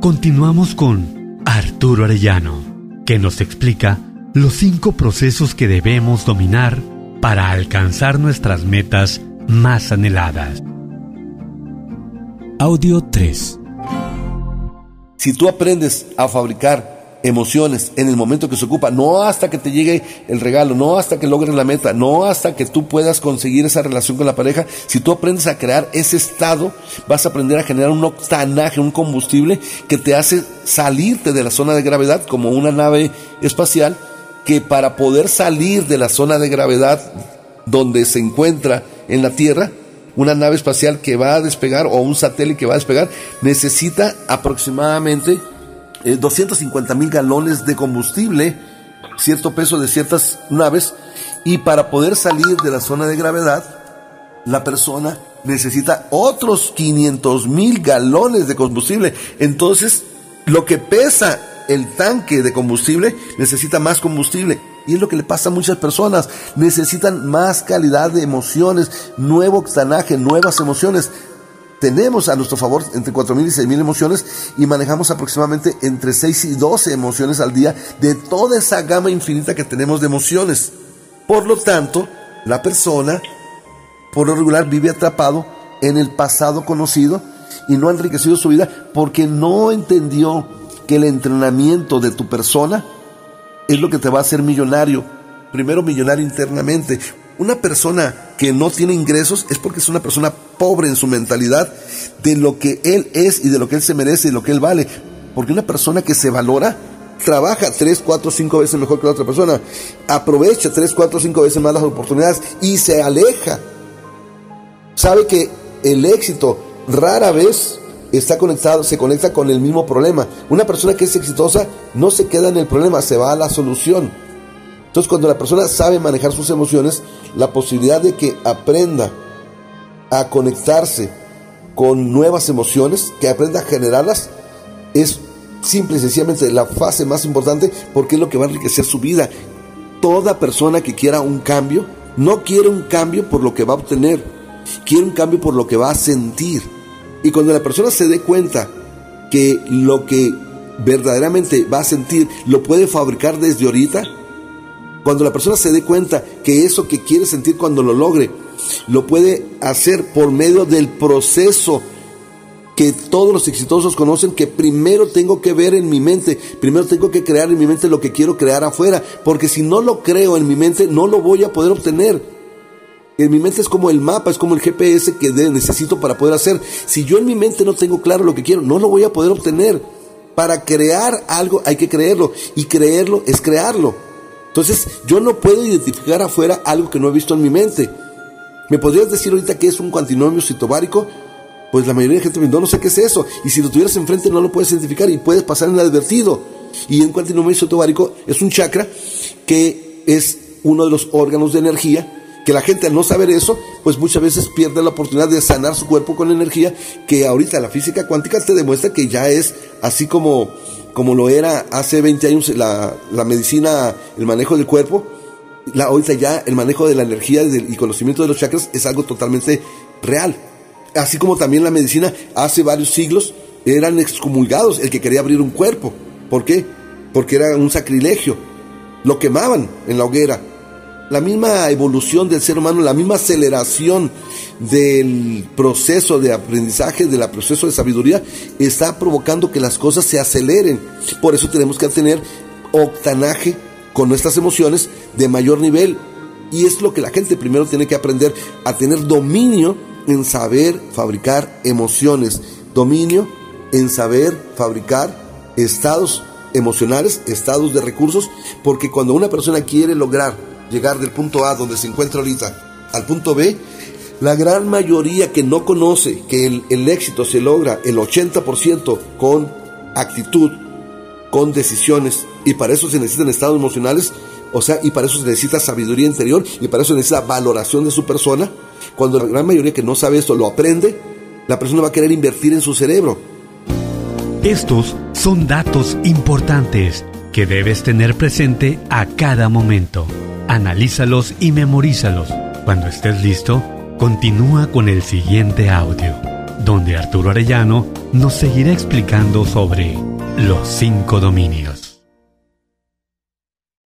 Continuamos con Arturo Arellano, que nos explica los cinco procesos que debemos dominar para alcanzar nuestras metas más anheladas. Audio 3. Si tú aprendes a fabricar emociones en el momento que se ocupa, no hasta que te llegue el regalo, no hasta que logres la meta, no hasta que tú puedas conseguir esa relación con la pareja. Si tú aprendes a crear ese estado, vas a aprender a generar un octanaje, un combustible que te hace salirte de la zona de gravedad como una nave espacial que para poder salir de la zona de gravedad donde se encuentra en la Tierra, una nave espacial que va a despegar o un satélite que va a despegar, necesita aproximadamente 250 eh, mil galones de combustible, cierto peso de ciertas naves, y para poder salir de la zona de gravedad, la persona necesita otros 500 mil galones de combustible. Entonces, lo que pesa el tanque de combustible necesita más combustible. Y es lo que le pasa a muchas personas. Necesitan más calidad de emociones, nuevo octanaje, nuevas emociones tenemos a nuestro favor entre 4.000 y 6.000 emociones y manejamos aproximadamente entre 6 y 12 emociones al día de toda esa gama infinita que tenemos de emociones. Por lo tanto, la persona, por lo regular, vive atrapado en el pasado conocido y no ha enriquecido su vida porque no entendió que el entrenamiento de tu persona es lo que te va a hacer millonario. Primero millonario internamente, una persona que no tiene ingresos es porque es una persona pobre en su mentalidad de lo que él es y de lo que él se merece y lo que él vale. Porque una persona que se valora trabaja tres, cuatro, cinco veces mejor que la otra persona, aprovecha tres, cuatro, cinco veces más las oportunidades y se aleja. Sabe que el éxito rara vez está conectado, se conecta con el mismo problema. Una persona que es exitosa no se queda en el problema, se va a la solución. Entonces, cuando la persona sabe manejar sus emociones, la posibilidad de que aprenda a conectarse con nuevas emociones, que aprenda a generarlas, es simple y sencillamente la fase más importante porque es lo que va a enriquecer su vida. Toda persona que quiera un cambio, no quiere un cambio por lo que va a obtener, quiere un cambio por lo que va a sentir. Y cuando la persona se dé cuenta que lo que verdaderamente va a sentir lo puede fabricar desde ahorita, cuando la persona se dé cuenta que eso que quiere sentir cuando lo logre, lo puede hacer por medio del proceso que todos los exitosos conocen, que primero tengo que ver en mi mente, primero tengo que crear en mi mente lo que quiero crear afuera, porque si no lo creo en mi mente, no lo voy a poder obtener. En mi mente es como el mapa, es como el GPS que necesito para poder hacer. Si yo en mi mente no tengo claro lo que quiero, no lo voy a poder obtener. Para crear algo hay que creerlo y creerlo es crearlo. Entonces, yo no puedo identificar afuera algo que no he visto en mi mente. ¿Me podrías decir ahorita qué es un cuantinomio citobárico? Pues la mayoría de gente me no, no sé qué es eso. Y si lo tuvieras enfrente no lo puedes identificar y puedes pasar inadvertido. Y un cuantinomio citobárico es un chakra que es uno de los órganos de energía que la gente al no saber eso, pues muchas veces pierde la oportunidad de sanar su cuerpo con energía, que ahorita la física cuántica te demuestra que ya es así como como lo era hace 20 años la, medicina, el manejo del cuerpo, la, ahorita ya el manejo de la energía y conocimiento de los chakras es algo totalmente real. Así como también la medicina hace varios siglos eran excomulgados el que quería abrir un cuerpo. ¿Por qué? Porque era un sacrilegio. Lo quemaban en la hoguera la misma evolución del ser humano, la misma aceleración del proceso de aprendizaje, del proceso de sabiduría, está provocando que las cosas se aceleren. Por eso tenemos que tener octanaje con nuestras emociones de mayor nivel. Y es lo que la gente primero tiene que aprender, a tener dominio en saber fabricar emociones, dominio en saber fabricar estados emocionales, estados de recursos, porque cuando una persona quiere lograr llegar del punto A donde se encuentra ahorita al punto B, la gran mayoría que no conoce que el, éxito se logra el 80% con actitud, con decisiones, y para eso se necesitan estados emocionales, o sea, y para eso se necesita sabiduría interior, y para eso se necesita valoración de su persona. Cuando la gran mayoría que no sabe esto lo aprende, la persona va a querer invertir en su cerebro. Estos son datos importantes que debes tener presente a cada momento. Analízalos y memorízalos. Cuando estés listo, continúa con el siguiente audio, donde Arturo Arellano nos seguirá explicando sobre los cinco dominios.